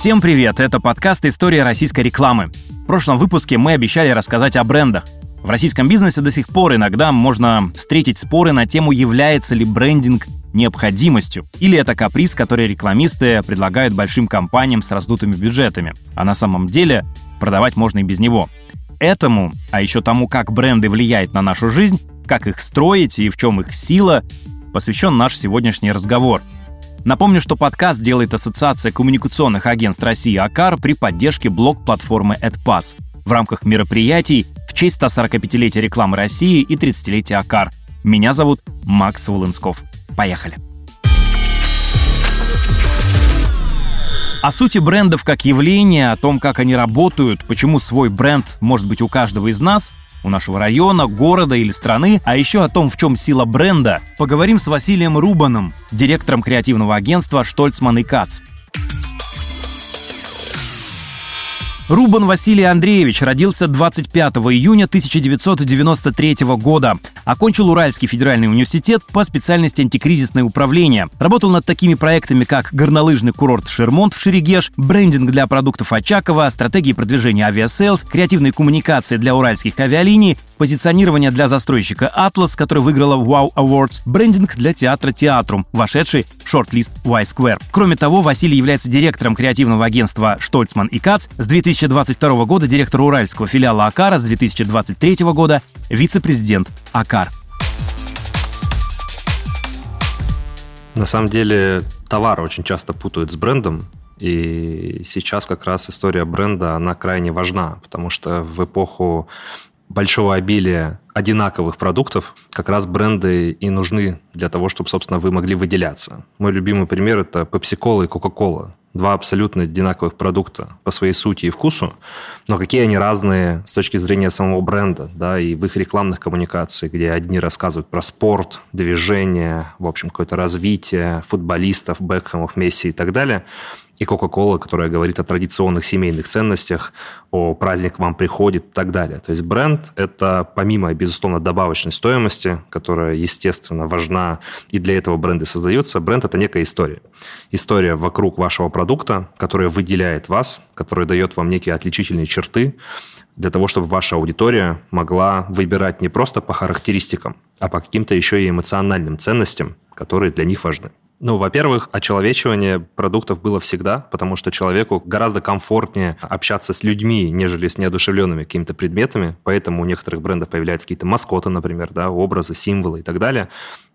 Всем привет! Это подкаст «История российской рекламы». В прошлом выпуске мы обещали рассказать о брендах. В российском бизнесе до сих пор иногда можно встретить споры на тему, является ли брендинг необходимостью, или это каприз, который рекламисты предлагают большим компаниям с раздутыми бюджетами, а на самом деле продавать можно и без него. Этому, а еще тому, как бренды влияют на нашу жизнь, как их строить и в чем их сила, посвящен наш сегодняшний разговор. Напомню, что подкаст делает Ассоциация коммуникационных агентств России АКАР при поддержке блок-платформы AdPass в рамках мероприятий в честь 145-летия рекламы России и 30-летия АКАР. Меня зовут Макс Волынсков. Поехали! О сути брендов как явления, о том, как они работают, почему свой бренд может быть у каждого из нас, у нашего района, города или страны, а еще о том, в чем сила бренда, поговорим с Василием Рубаном, директором креативного агентства «Штольцман и Кац». Рубан Василий Андреевич родился 25 июня 1993 года. Окончил Уральский федеральный университет по специальности антикризисное управление. Работал над такими проектами, как горнолыжный курорт Шермонт в Шерегеш, брендинг для продуктов Очаково, стратегии продвижения Aviasales, креативные коммуникации для уральских авиалиний, позиционирование для застройщика Atlas, который выиграла Wow Awards, брендинг для театра Театрум, вошедший в шорт-лист Y-Square. Кроме того, Василий является директором креативного агентства «Штольцман и Кац» с 2000 2022 года директор уральского филиала АКАРа, с 2023 года вице-президент АКАР. На самом деле товар очень часто путают с брендом, и сейчас как раз история бренда, она крайне важна, потому что в эпоху большого обилия одинаковых продуктов как раз бренды и нужны для того, чтобы, собственно, вы могли выделяться. Мой любимый пример – это Pepsi-Cola и Coca-Cola. Два абсолютно одинаковых продукта по своей сути и вкусу, но какие они разные с точки зрения самого бренда, да, и в их рекламных коммуникациях, где одни рассказывают про спорт, движение, в общем, какое-то развитие футболистов, Бекхэмов, Месси и так далее – и Coca-Cola, которая говорит о традиционных семейных ценностях, о праздник к вам приходит и так далее. То есть бренд – это помимо, безусловно, добавочной стоимости, которая, естественно, важна и для этого бренды создаются, бренд – это некая история. История вокруг вашего продукта, которая выделяет вас, которая дает вам некие отличительные черты, для того, чтобы ваша аудитория могла выбирать не просто по характеристикам, а по каким-то еще и эмоциональным ценностям, которые для них важны. Ну, во-первых, очеловечивание продуктов было всегда, потому что человеку гораздо комфортнее общаться с людьми, нежели с неодушевленными какими-то предметами, поэтому у некоторых брендов появляются какие-то маскоты, например, да, образы, символы и так далее,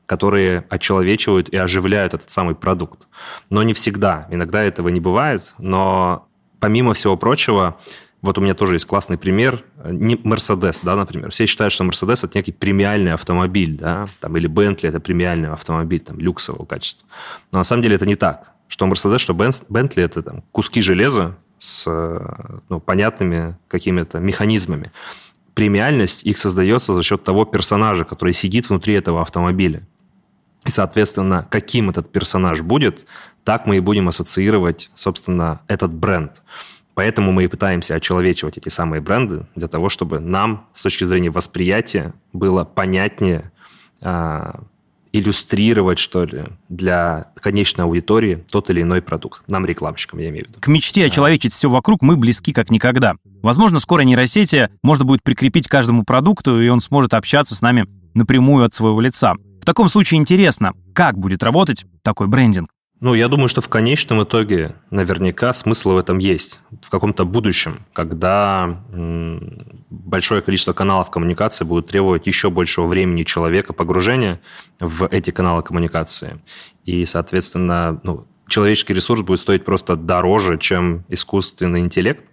которые очеловечивают и оживляют этот самый продукт. Но не всегда, иногда этого не бывает, но помимо всего прочего, вот у меня тоже есть классный пример. Не Mercedes, да, например. Все считают, что Mercedes – это некий премиальный автомобиль, да, там, или Bentley – это премиальный автомобиль, там, люксового качества. Но на самом деле это не так. Что Mercedes, что Bentley – это там, куски железа с ну, понятными какими-то механизмами. Премиальность их создается за счет того персонажа, который сидит внутри этого автомобиля. И, соответственно, каким этот персонаж будет, так мы и будем ассоциировать, собственно, этот бренд. Поэтому мы и пытаемся очеловечивать эти самые бренды для того, чтобы нам с точки зрения восприятия было понятнее а, иллюстрировать, что ли, для конечной аудитории тот или иной продукт. Нам, рекламщикам, я имею в виду. К мечте очеловечить все вокруг мы близки как никогда. Возможно, скоро нейросети можно будет прикрепить каждому продукту, и он сможет общаться с нами напрямую от своего лица. В таком случае интересно, как будет работать такой брендинг. Ну, я думаю, что в конечном итоге наверняка смысл в этом есть. В каком-то будущем, когда большое количество каналов коммуникации будет требовать еще большего времени человека погружения в эти каналы коммуникации. И, соответственно, ну, человеческий ресурс будет стоить просто дороже, чем искусственный интеллект.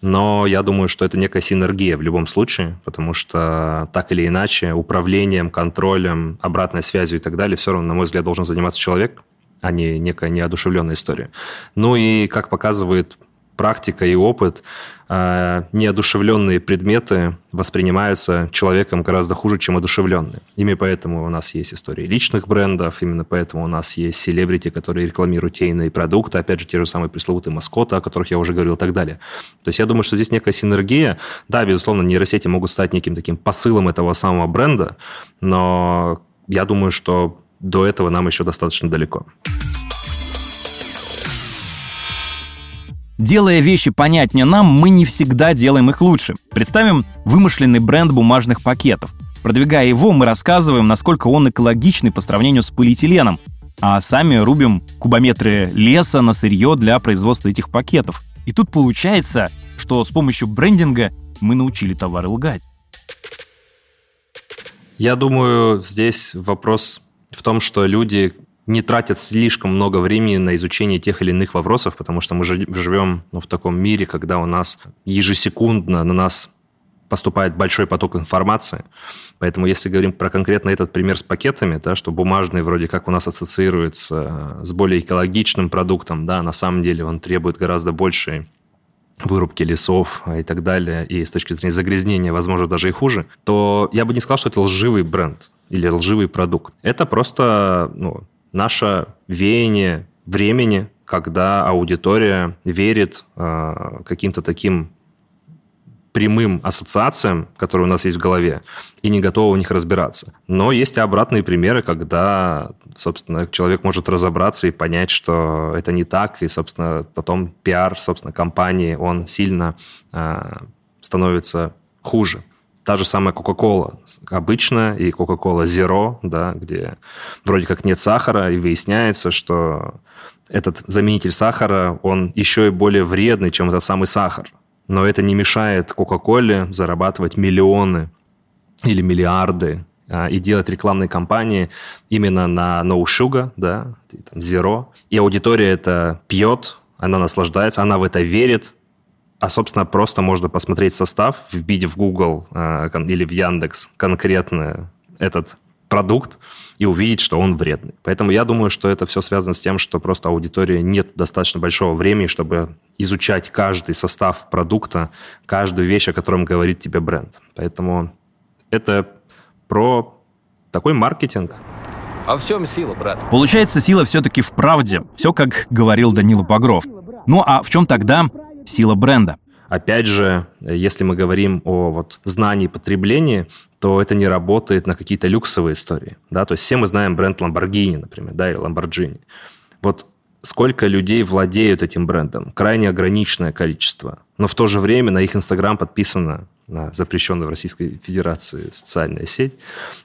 Но я думаю, что это некая синергия в любом случае, потому что так или иначе управлением, контролем, обратной связью и так далее все равно, на мой взгляд, должен заниматься человек а не некая неодушевленная история. Ну и, как показывает практика и опыт, э, неодушевленные предметы воспринимаются человеком гораздо хуже, чем одушевленные. Именно поэтому у нас есть истории личных брендов, именно поэтому у нас есть селебрити, которые рекламируют те иные продукты, опять же, те же самые пресловутые маскоты, о которых я уже говорил и так далее. То есть я думаю, что здесь некая синергия. Да, безусловно, нейросети могут стать неким таким посылом этого самого бренда, но я думаю, что до этого нам еще достаточно далеко. Делая вещи понятнее нам, мы не всегда делаем их лучше. Представим вымышленный бренд бумажных пакетов. Продвигая его, мы рассказываем, насколько он экологичный по сравнению с полиэтиленом, а сами рубим кубометры леса на сырье для производства этих пакетов. И тут получается, что с помощью брендинга мы научили товары лгать. Я думаю, здесь вопрос в том, что люди не тратят слишком много времени на изучение тех или иных вопросов, потому что мы живем ну, в таком мире, когда у нас ежесекундно на нас поступает большой поток информации. Поэтому если говорим про конкретно этот пример с пакетами, да, что бумажный вроде как у нас ассоциируется с более экологичным продуктом, да, на самом деле он требует гораздо большей вырубки лесов и так далее, и с точки зрения загрязнения, возможно, даже и хуже, то я бы не сказал, что это лживый бренд или лживый продукт. Это просто ну, наше веяние времени, когда аудитория верит э, каким-то таким прямым ассоциациям, которые у нас есть в голове, и не готова в них разбираться. Но есть и обратные примеры, когда, собственно, человек может разобраться и понять, что это не так, и, собственно, потом пиар, собственно, компании, он сильно э, становится хуже. Та же самая Coca-Cola. Обычная и Coca-Cola Zero, да, где вроде как нет сахара, и выясняется, что этот заменитель сахара, он еще и более вредный, чем этот самый сахар. Но это не мешает Кока-Коле зарабатывать миллионы или миллиарды а, и делать рекламные кампании именно на no sugar, да, zero. И аудитория это пьет, она наслаждается, она в это верит, а, собственно, просто можно посмотреть состав, вбить в Google э, или в Яндекс конкретно этот продукт и увидеть, что он вредный. Поэтому я думаю, что это все связано с тем, что просто аудитории нет достаточно большого времени, чтобы изучать каждый состав продукта, каждую вещь, о котором говорит тебе бренд. Поэтому это про такой маркетинг. А в чем сила, брат? Получается, сила все-таки в правде. Все, как говорил Данила Багров. Ну а в чем тогда сила бренда? Опять же, если мы говорим о вот знании потребления, то это не работает на какие-то люксовые истории. Да? То есть все мы знаем бренд Lamborghini, например, да, или Lamborghini. Вот сколько людей владеют этим брендом? Крайне ограниченное количество. Но в то же время на их Инстаграм подписано на запрещенную в Российской Федерации социальная сеть,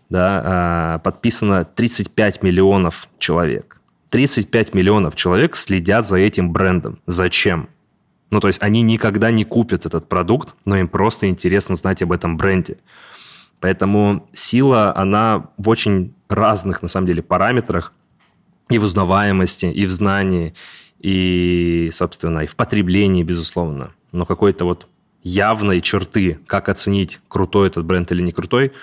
да, а, подписано 35 миллионов человек. 35 миллионов человек следят за этим брендом. Зачем? Ну, то есть они никогда не купят этот продукт, но им просто интересно знать об этом бренде. Поэтому сила, она в очень разных, на самом деле, параметрах, и в узнаваемости, и в знании, и, собственно, и в потреблении, безусловно. Но какой-то вот явной черты, как оценить, крутой этот бренд или не крутой,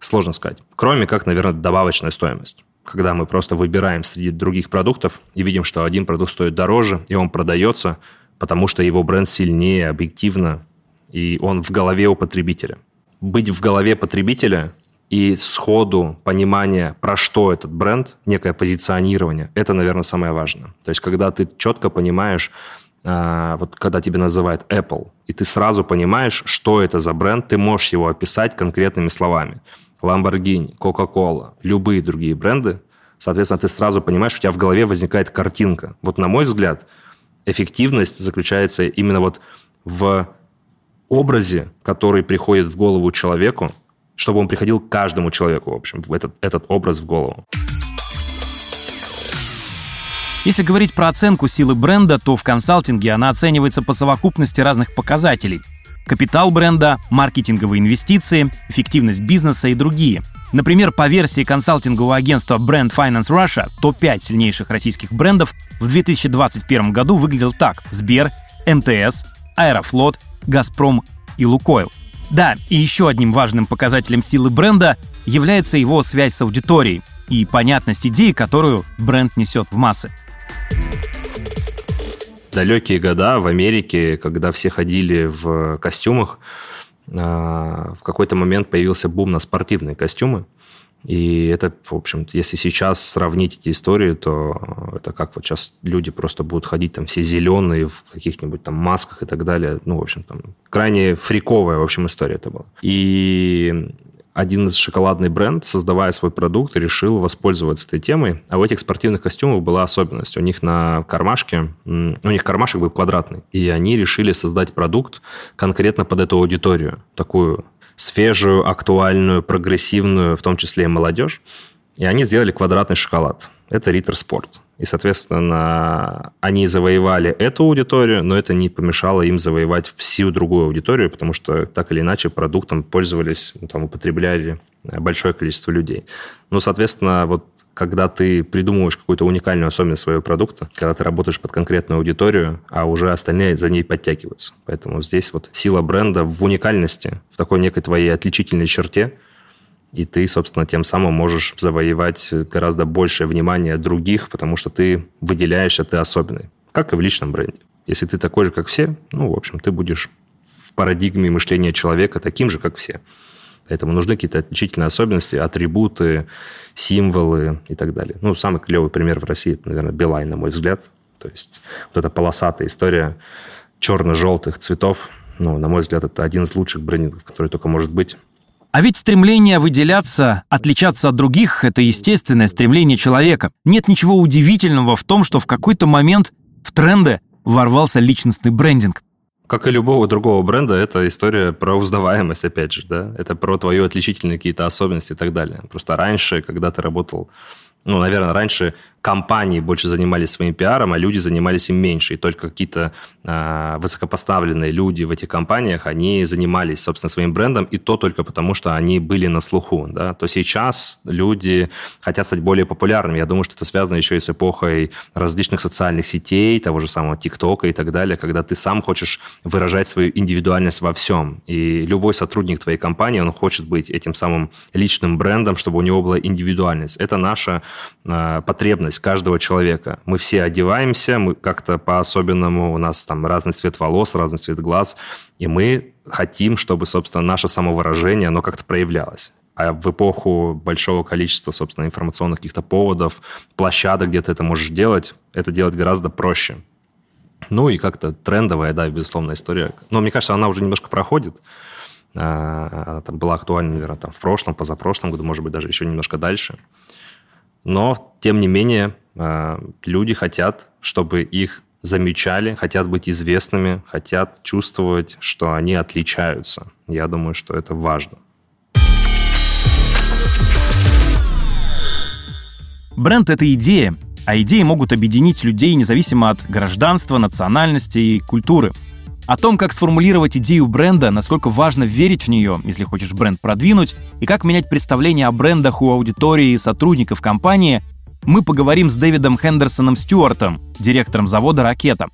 сложно сказать. Кроме как, наверное, добавочная стоимость. Когда мы просто выбираем среди других продуктов и видим, что один продукт стоит дороже, и он продается, потому что его бренд сильнее, объективно, и он в голове у потребителя быть в голове потребителя и сходу понимание, про что этот бренд, некое позиционирование, это, наверное, самое важное. То есть, когда ты четко понимаешь, а, вот когда тебе называют Apple, и ты сразу понимаешь, что это за бренд, ты можешь его описать конкретными словами. Lamborghini, Coca-Cola, любые другие бренды, соответственно, ты сразу понимаешь, у тебя в голове возникает картинка. Вот на мой взгляд, эффективность заключается именно вот в образе, который приходит в голову человеку, чтобы он приходил каждому человеку, в общем, в этот, этот образ в голову. Если говорить про оценку силы бренда, то в консалтинге она оценивается по совокупности разных показателей. Капитал бренда, маркетинговые инвестиции, эффективность бизнеса и другие. Например, по версии консалтингового агентства Brand Finance Russia, топ-5 сильнейших российских брендов в 2021 году выглядел так. Сбер, МТС, Аэрофлот, Газпром и Лукойл. Да, и еще одним важным показателем силы бренда является его связь с аудиторией и понятность идеи, которую бренд несет в массы. Далекие года в Америке, когда все ходили в костюмах, в какой-то момент появился бум на спортивные костюмы. И это, в общем если сейчас сравнить эти истории, то это как вот сейчас люди просто будут ходить там все зеленые в каких-нибудь там масках и так далее. Ну, в общем, там крайне фриковая, в общем, история это была. И один из шоколадный бренд, создавая свой продукт, решил воспользоваться этой темой. А у этих спортивных костюмов была особенность. У них на кармашке, у них кармашек был квадратный. И они решили создать продукт конкретно под эту аудиторию. Такую свежую, актуальную, прогрессивную, в том числе и молодежь. И они сделали квадратный шоколад. Это Риттер Спорт. И, соответственно, они завоевали эту аудиторию, но это не помешало им завоевать всю другую аудиторию, потому что так или иначе продуктом пользовались, ну, там, употребляли большое количество людей. Ну, соответственно, вот когда ты придумываешь какую-то уникальную особенность своего продукта, когда ты работаешь под конкретную аудиторию, а уже остальные за ней подтягиваются. Поэтому здесь вот сила бренда в уникальности, в такой некой твоей отличительной черте – и ты, собственно, тем самым можешь завоевать гораздо большее внимание других, потому что ты выделяешься, ты особенный, как и в личном бренде. Если ты такой же, как все, ну, в общем, ты будешь в парадигме мышления человека таким же, как все. Поэтому нужны какие-то отличительные особенности, атрибуты, символы и так далее. Ну, самый клевый пример в России, это, наверное, Билайн, на мой взгляд. То есть вот эта полосатая история черно-желтых цветов, ну, на мой взгляд, это один из лучших брендингов, который только может быть. А ведь стремление выделяться, отличаться от других – это естественное стремление человека. Нет ничего удивительного в том, что в какой-то момент в тренды ворвался личностный брендинг. Как и любого другого бренда, это история про узнаваемость, опять же, да? Это про твои отличительные какие-то особенности и так далее. Просто раньше, когда ты работал ну, наверное, раньше компании больше занимались своим пиаром, а люди занимались им меньше. И только какие-то э, высокопоставленные люди в этих компаниях, они занимались, собственно, своим брендом, и то только потому, что они были на слуху. Да? То сейчас люди хотят стать более популярными. Я думаю, что это связано еще и с эпохой различных социальных сетей, того же самого ТикТока и так далее, когда ты сам хочешь выражать свою индивидуальность во всем. И любой сотрудник твоей компании, он хочет быть этим самым личным брендом, чтобы у него была индивидуальность. Это наша потребность каждого человека. Мы все одеваемся, мы как-то по-особенному, у нас там разный цвет волос, разный цвет глаз, и мы хотим, чтобы, собственно, наше самовыражение, оно как-то проявлялось. А в эпоху большого количества, собственно, информационных каких-то поводов, площадок, где ты это можешь делать, это делать гораздо проще. Ну и как-то трендовая, да, безусловно, история. Но мне кажется, она уже немножко проходит. А, она там была актуальна, наверное, там в прошлом, позапрошлом году, может быть, даже еще немножко дальше. Но, тем не менее, э, люди хотят, чтобы их замечали, хотят быть известными, хотят чувствовать, что они отличаются. Я думаю, что это важно. Бренд — это идея, а идеи могут объединить людей независимо от гражданства, национальности и культуры — о том, как сформулировать идею бренда, насколько важно верить в нее, если хочешь бренд продвинуть, и как менять представление о брендах у аудитории и сотрудников компании, мы поговорим с Дэвидом Хендерсоном Стюартом, директором завода «Ракета».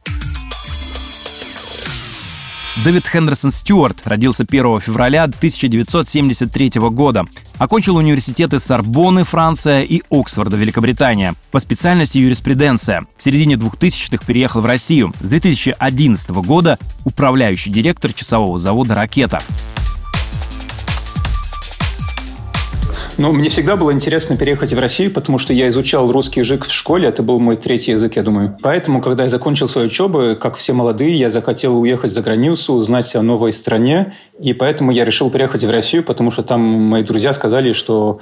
Дэвид Хендерсон Стюарт родился 1 февраля 1973 года. Окончил университеты Сорбонны, Франция и Оксфорда, Великобритания. По специальности юриспруденция. В середине 2000-х переехал в Россию. С 2011 года управляющий директор часового завода «Ракета». Ну, мне всегда было интересно переехать в Россию, потому что я изучал русский язык в школе, это был мой третий язык, я думаю. Поэтому, когда я закончил свою учебу, как все молодые, я захотел уехать за границу, узнать о новой стране, и поэтому я решил переехать в Россию, потому что там мои друзья сказали, что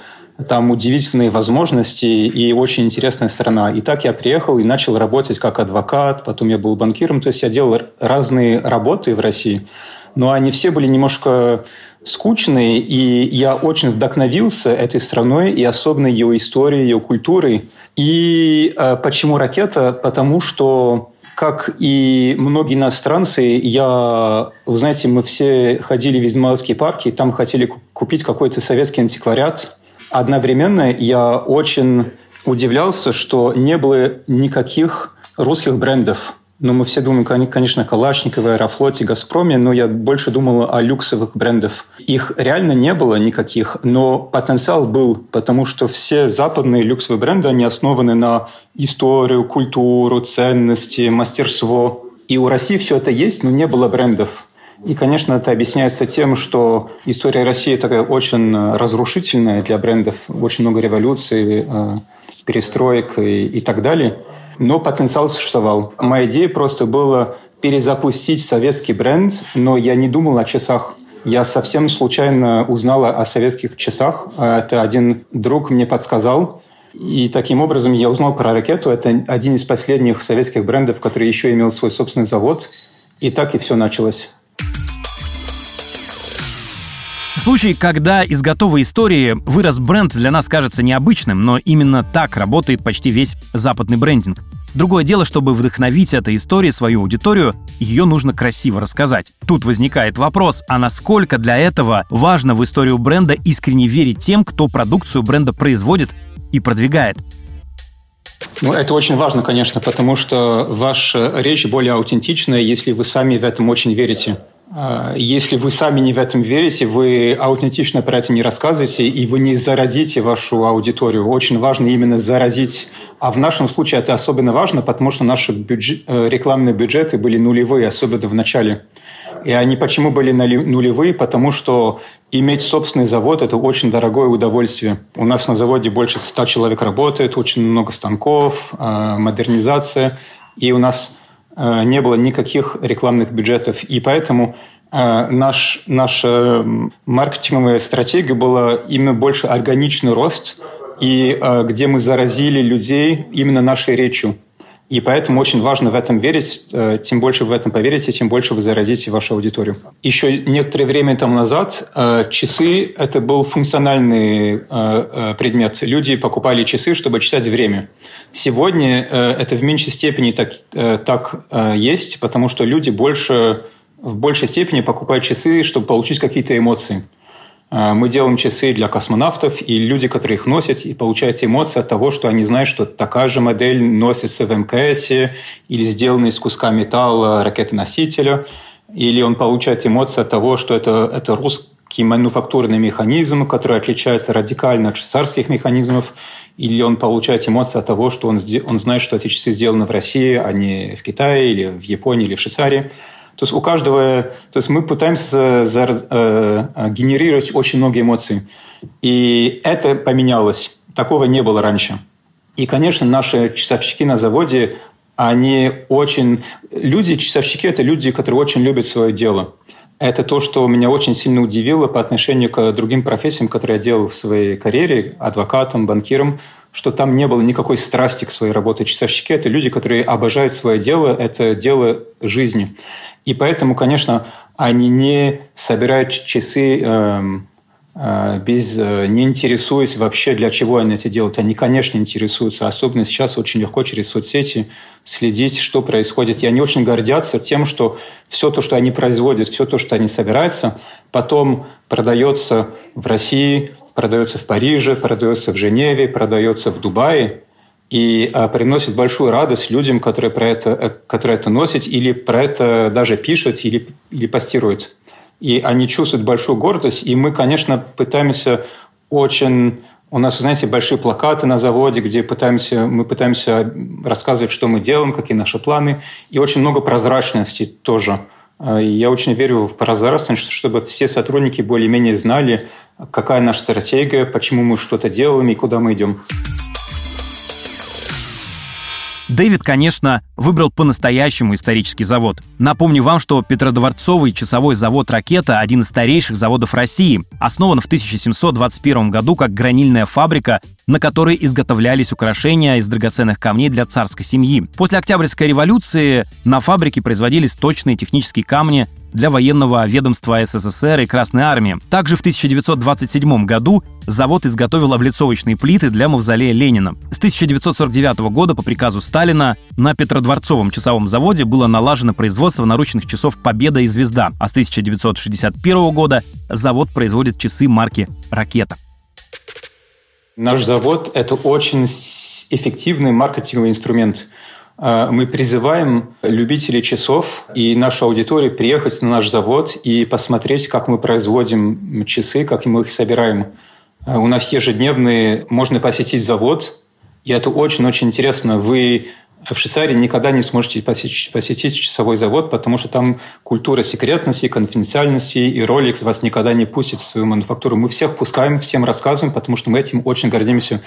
там удивительные возможности и очень интересная страна. И так я приехал и начал работать как адвокат, потом я был банкиром, то есть я делал разные работы в России, но они все были немножко скучный, и я очень вдохновился этой страной и особенно ее историей, ее культурой. И э, почему ракета? Потому что как и многие иностранцы, я, вы знаете, мы все ходили в Измайловские парки, там хотели купить какой-то советский антиквариат. Одновременно я очень удивлялся, что не было никаких русских брендов. Ну, мы все думаем, конечно, Калашников, Аэрофлоте, Газпроме, но я больше думал о люксовых брендах. Их реально не было никаких, но потенциал был, потому что все западные люксовые бренды, они основаны на историю, культуру, ценности, мастерство. И у России все это есть, но не было брендов. И, конечно, это объясняется тем, что история России такая очень разрушительная для брендов, очень много революций, э, перестроек и, и так далее – но потенциал существовал. Моя идея просто была перезапустить советский бренд, но я не думал о часах. Я совсем случайно узнала о советских часах. Это один друг мне подсказал. И таким образом я узнал про ракету. Это один из последних советских брендов, который еще имел свой собственный завод. И так и все началось. Случай, когда из готовой истории вырос бренд, для нас кажется необычным, но именно так работает почти весь западный брендинг. Другое дело, чтобы вдохновить этой историей свою аудиторию, ее нужно красиво рассказать. Тут возникает вопрос, а насколько для этого важно в историю бренда искренне верить тем, кто продукцию бренда производит и продвигает? Ну, это очень важно, конечно, потому что ваша речь более аутентичная, если вы сами в этом очень верите. А, если вы сами не в этом верите, вы аутентично про это не рассказываете, и вы не заразите вашу аудиторию. Очень важно именно заразить. А в нашем случае это особенно важно, потому что наши бюджет, э, рекламные бюджеты были нулевые, особенно в начале. И они почему были нулевые? Потому что иметь собственный завод – это очень дорогое удовольствие. У нас на заводе больше 100 человек работает, очень много станков, э, модернизация. И у нас не было никаких рекламных бюджетов. И поэтому э, наш, наша маркетинговая стратегия была именно больше органичный рост, и э, где мы заразили людей именно нашей речью. И поэтому очень важно в этом верить. Тем больше вы в этом поверите, тем больше вы заразите вашу аудиторию. Еще некоторое время тому назад часы – это был функциональный предмет. Люди покупали часы, чтобы читать время. Сегодня это в меньшей степени так, так есть, потому что люди больше, в большей степени покупают часы, чтобы получить какие-то эмоции. Э, мы делаем часы для космонавтов, и люди, которые их носят, и получают эмоции от того, что они знают, что такая же модель носится в МКС или сделана из куска металла ракеты-носителя, или он получает эмоции от того, что это, это русский мануфактурный механизм, который отличается радикально от швейцарских механизмов, или он получает эмоции от того, что он, он знает, что эти часы сделаны в России, а не в Китае, или в Японии, или в Швейцарии. То есть у каждого, то есть мы пытаемся за, э, генерировать очень много эмоций. И это поменялось. Такого не было раньше. И, конечно, наши часовщики на заводе, они очень... Люди, часовщики – это люди, которые очень любят свое дело. Это то, что меня очень сильно удивило по отношению к другим профессиям, которые я делал в своей карьере, адвокатом, банкиром, что там не было никакой страсти к своей работе. Часовщики – это люди, которые обожают свое дело, это дело жизни. И поэтому, конечно, они не собирают часы э, э, без, э, не интересуясь вообще, для чего они это делают. Они, конечно, интересуются. Особенно сейчас очень легко через соцсети следить, что происходит. И они очень гордятся тем, что все то, что они производят, все то, что они собираются, потом продается в России, продается в Париже, продается в Женеве, продается в Дубае и а, приносит большую радость людям, которые, про это, э, которые это носят или про это даже пишут или, или постируют. И они чувствуют большую гордость, и мы, конечно, пытаемся очень... У нас, знаете, большие плакаты на заводе, где пытаемся, мы пытаемся рассказывать, что мы делаем, какие наши планы, и очень много прозрачности тоже. А, я очень верю в прозрачность, чтобы все сотрудники более-менее знали, какая наша стратегия, почему мы что-то делаем и куда мы идем. Дэвид, конечно, выбрал по-настоящему исторический завод. Напомню вам, что Петродворцовый часовой завод «Ракета» — один из старейших заводов России. Основан в 1721 году как гранильная фабрика, на которой изготовлялись украшения из драгоценных камней для царской семьи. После Октябрьской революции на фабрике производились точные технические камни для военного ведомства СССР и Красной Армии. Также в 1927 году завод изготовил облицовочные плиты для мавзолея Ленина. С 1949 года по приказу Сталина на Петродворцовом часовом заводе было налажено производство наручных часов «Победа» и «Звезда», а с 1961 года завод производит часы марки «Ракета». Наш завод – это очень эффективный маркетинговый инструмент – мы призываем любителей часов и нашу аудиторию приехать на наш завод и посмотреть, как мы производим часы, как мы их собираем. А, у нас ежедневные, можно посетить завод, и это очень-очень интересно. Вы в Швейцарии никогда не сможете посетить, посетить часовой завод, потому что там культура секретности, конфиденциальности, и Rolex вас никогда не пустит в свою мануфактуру. Мы всех пускаем, всем рассказываем, потому что мы этим очень гордимся.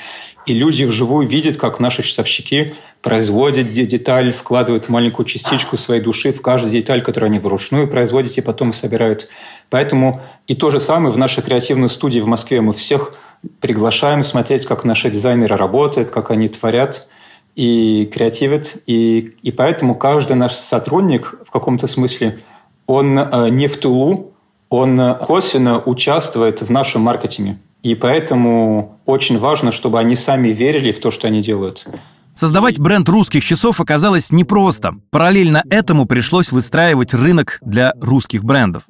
И люди вживую видят, как наши часовщики производят деталь, вкладывают маленькую частичку своей души в каждую деталь, которую они вручную производят и потом собирают. Поэтому и то же самое в нашей креативной студии в Москве. Мы всех приглашаем смотреть, как наши дизайнеры работают, как они творят – и креативит. И, и поэтому каждый наш сотрудник в каком-то смысле, он э, не в тылу, он э, косвенно участвует в нашем маркетинге. И поэтому очень важно, чтобы они сами верили в то, что они делают. Создавать бренд русских часов оказалось непросто. Параллельно этому пришлось выстраивать рынок для русских брендов.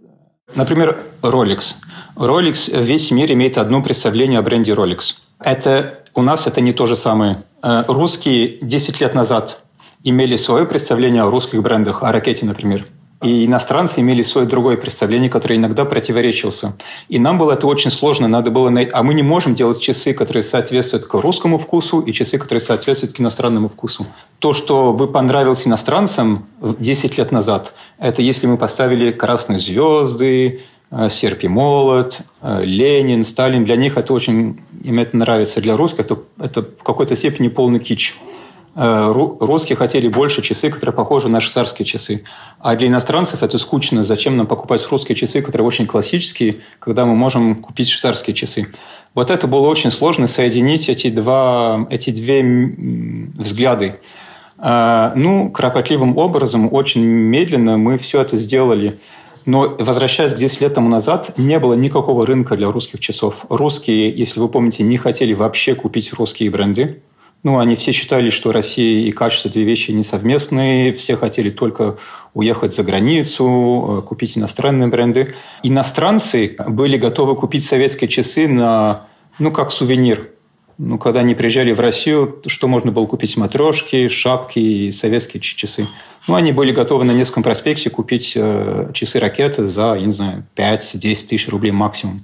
Например, Rolex. Rolex весь мир имеет одно представление о бренде Rolex. Это у нас это не то же самое. Э, русские 10 лет назад имели свое представление о русских брендах, о ракете, например. И иностранцы имели свое другое представление, которое иногда противоречился. И нам было это очень сложно. Надо было найти... А мы не можем делать часы, которые соответствуют к русскому вкусу, и часы, которые соответствуют к иностранному вкусу. То, что бы понравилось иностранцам 10 лет назад, это если мы поставили красные звезды, серп и молот, э, Ленин, Сталин. Для них это очень, им это нравится. Для русских это, это в какой-то степени полный кич. Э, русские хотели больше часы, которые похожи на швейцарские часы. А для иностранцев это скучно. Зачем нам покупать русские часы, которые очень классические, когда мы можем купить швейцарские часы? Вот это было очень сложно соединить эти, два, эти две взгляды. Ну, кропотливым образом, очень медленно мы все это сделали. Но возвращаясь к 10 лет тому назад, не было никакого рынка для русских часов. Русские, если вы помните, не хотели вообще купить русские бренды. Ну, они все считали, что Россия и качество – две вещи несовместные. Все хотели только уехать за границу, э, купить иностранные бренды. Иностранцы были готовы купить советские часы на, ну, как сувенир. Ну, когда они приезжали в Россию, что можно было купить? Матрешки, шапки и советские часы. Ну, они были готовы на Невском проспекте купить э, часы ракеты за, я не знаю, 5-10 тысяч рублей максимум.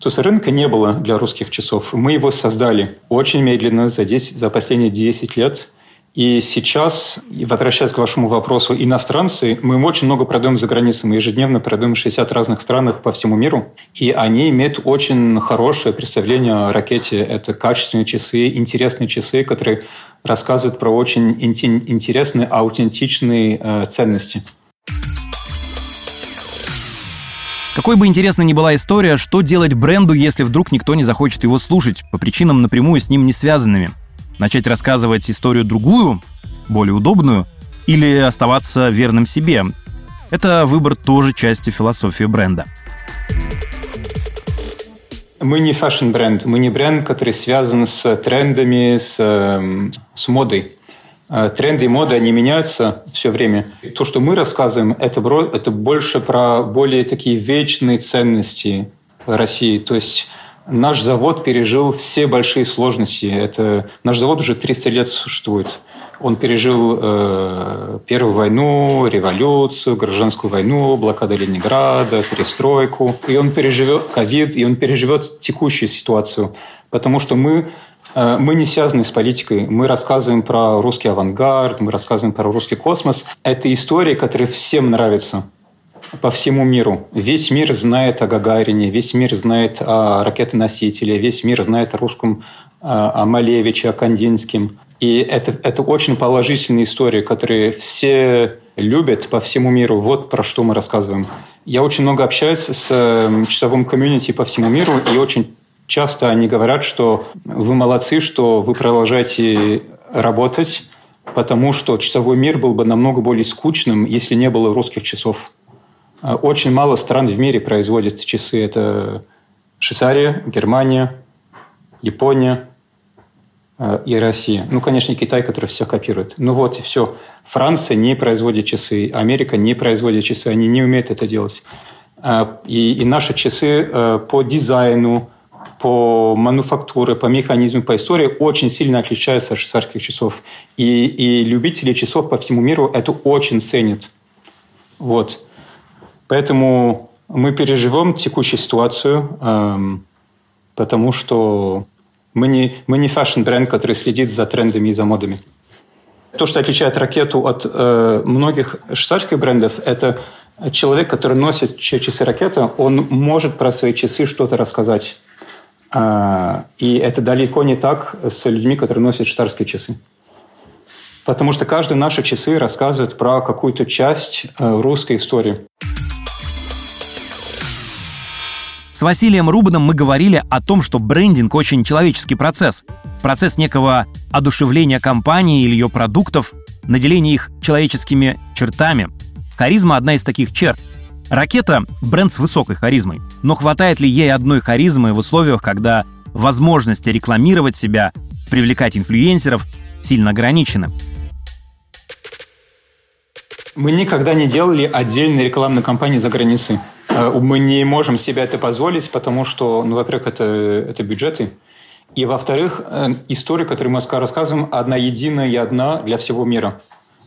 То есть рынка не было для русских часов. Мы его создали очень медленно, за, 10, за последние 10 лет. И сейчас, возвращаясь к вашему вопросу, иностранцы, мы очень много продаем за границей. Мы ежедневно продаем в 60 разных странах по всему миру. И они имеют очень хорошее представление о ракете. Это качественные часы, интересные часы, которые рассказывают про очень интересные, аутентичные э, ценности. Какой бы интересной ни была история, что делать бренду, если вдруг никто не захочет его слушать, по причинам напрямую с ним не связанными? Начать рассказывать историю другую, более удобную, или оставаться верным себе? Это выбор тоже части философии бренда. Мы не fashion-бренд, мы не бренд, который связан с трендами, с, эм, с модой. Э, тренды и моды, они меняются все время. То, что мы рассказываем, это, это больше про более такие вечные ценности России. То есть наш завод пережил все большие сложности. Это, наш завод уже 300 лет существует. Он пережил э, Первую войну, революцию, гражданскую войну, блокаду Ленинграда, перестройку. И он переживет ковид, и он переживет текущую ситуацию. Потому что мы, э, мы не связаны с политикой. Мы рассказываем про русский авангард, мы рассказываем про русский космос. Это история, которая всем нравится по всему миру. Весь мир знает о Гагарине, весь мир знает о ракетоносителе, весь мир знает о русском, э, о Малевиче, о Кандинском. И это, это очень положительная история, которую все любят по всему миру. Вот про что мы рассказываем. Я очень много общаюсь с эм, часовым комьюнити по всему миру, и очень часто они говорят, что вы молодцы, что вы продолжаете работать, потому что часовой мир был бы намного более скучным, если не было русских часов. Э, очень мало стран в мире производят часы. Это Швейцария, Германия, Япония, Э, и Россия. Ну, конечно, Китай, который все копирует. Ну вот и все. Франция не производит часы, Америка не производит часы, они не умеют это делать. Э, и, и наши часы по дизайну, по мануфактуре, по механизму, по истории очень сильно отличаются от швейцарских часов. И, и любители часов по всему миру это очень ценят. Вот. Поэтому мы переживем текущую ситуацию, эм, потому что мы не, мы не fashion-бренд, который следит за трендами и за модами. То, что отличает ракету от э, многих швейцарских брендов, это человек, который носит часы ракеты, он может про свои часы что-то рассказать. Э, и это далеко не так с людьми, которые носят швейцарские часы. Потому что каждые наши часы рассказывают про какую-то часть э, русской истории. С Василием Рубаном мы говорили о том, что брендинг очень человеческий процесс. Процесс некого одушевления компании или ее продуктов, наделения их человеческими чертами. Харизма – одна из таких черт. Ракета – бренд с высокой харизмой. Но хватает ли ей одной харизмы в условиях, когда возможности рекламировать себя, привлекать инфлюенсеров сильно ограничены? Мы никогда не делали отдельной рекламной кампании за границей. Э, мы не можем себе это позволить, потому что, ну, во-первых, это, это бюджеты, и, во-вторых, э, история, которую мы рассказываем, одна единая и одна для всего мира.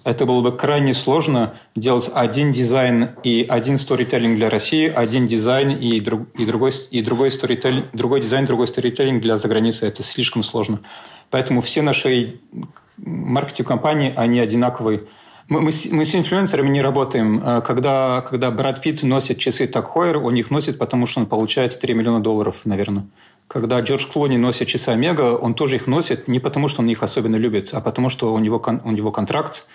Это было бы крайне сложно делать один дизайн и один сторителлинг для России, один дизайн и, друг, и, другой, и другой, сторителлинг, другой дизайн, другой сторителлинг для заграницы. Это слишком сложно. Поэтому все наши маркетинг-кампании, они одинаковые. Мы, мы, мы с инфлюенсерами не работаем. Э, когда, когда Брэд Питт носит часы TAG Heuer, он их носит, потому что он получает 3 миллиона долларов, наверное. Когда Джордж Клуни носит часы Омега, он тоже их носит не потому, что он их особенно любит, а потому, что у него, у него контракт,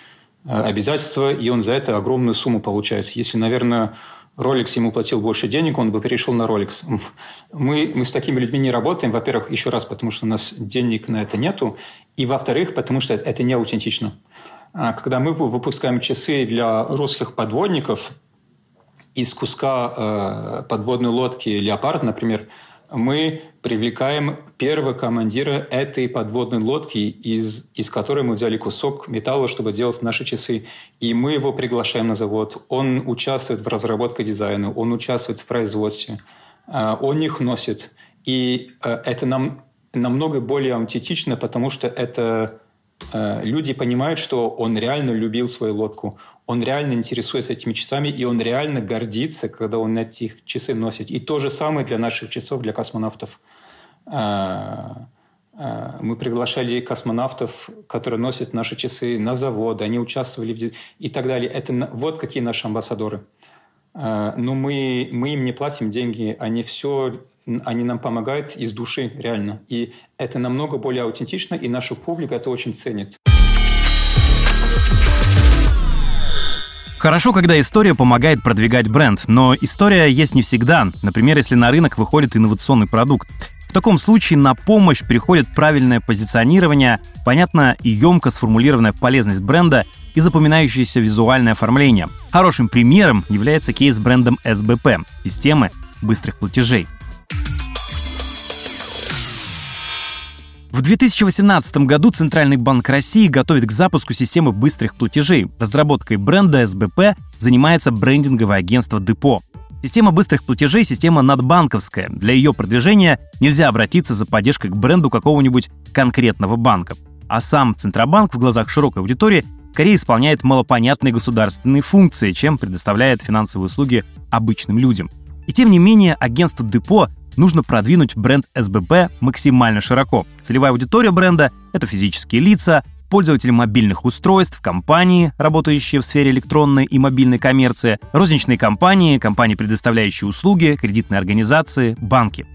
э, обязательства, и он за это огромную сумму получает. Если, наверное, Rolex ему платил больше денег, он бы перешел на Rolex. Мы, мы с такими людьми не работаем, во-первых, еще раз, потому что у нас денег на это нету, и во-вторых, потому что это не аутентично. А, когда мы выпускаем часы для русских подводников из куска э, подводной лодки «Леопард», например, мы привлекаем первого командира этой подводной лодки, из, из которой мы взяли кусок металла, чтобы делать наши часы. И мы его приглашаем на завод. Он участвует в разработке дизайна, он участвует в производстве, э, он их носит. И э, это нам намного более аутентично, потому что это люди понимают, что он реально любил свою лодку, он реально интересуется этими часами, и он реально гордится, когда он эти часы носит. И то же самое для наших часов, для космонавтов. Э, э, мы приглашали космонавтов, которые носят наши часы на заводы, они участвовали в... и так далее. Это вот какие наши амбассадоры. Но мы, мы им не платим деньги, они все они нам помогают из души, реально. И это намного более аутентично, и наша публика это очень ценит. Хорошо, когда история помогает продвигать бренд, но история есть не всегда. Например, если на рынок выходит инновационный продукт. В таком случае на помощь приходит правильное позиционирование, понятно и емко сформулированная полезность бренда и запоминающееся визуальное оформление. Хорошим примером является кейс с брендом SBP – системы быстрых платежей. В 2018 году Центральный банк России готовит к запуску системы быстрых платежей. Разработкой бренда СБП занимается брендинговое агентство Депо. Система быстрых платежей – система надбанковская. Для ее продвижения нельзя обратиться за поддержкой к бренду какого-нибудь конкретного банка. А сам Центробанк в глазах широкой аудитории скорее исполняет малопонятные государственные функции, чем предоставляет финансовые услуги обычным людям. И тем не менее, агентство Депо нужно продвинуть бренд СББ максимально широко. Целевая аудитория бренда — это физические лица, пользователи мобильных устройств, компании, работающие в сфере электронной и мобильной коммерции, розничные компании, компании, предоставляющие услуги, кредитные организации, банки.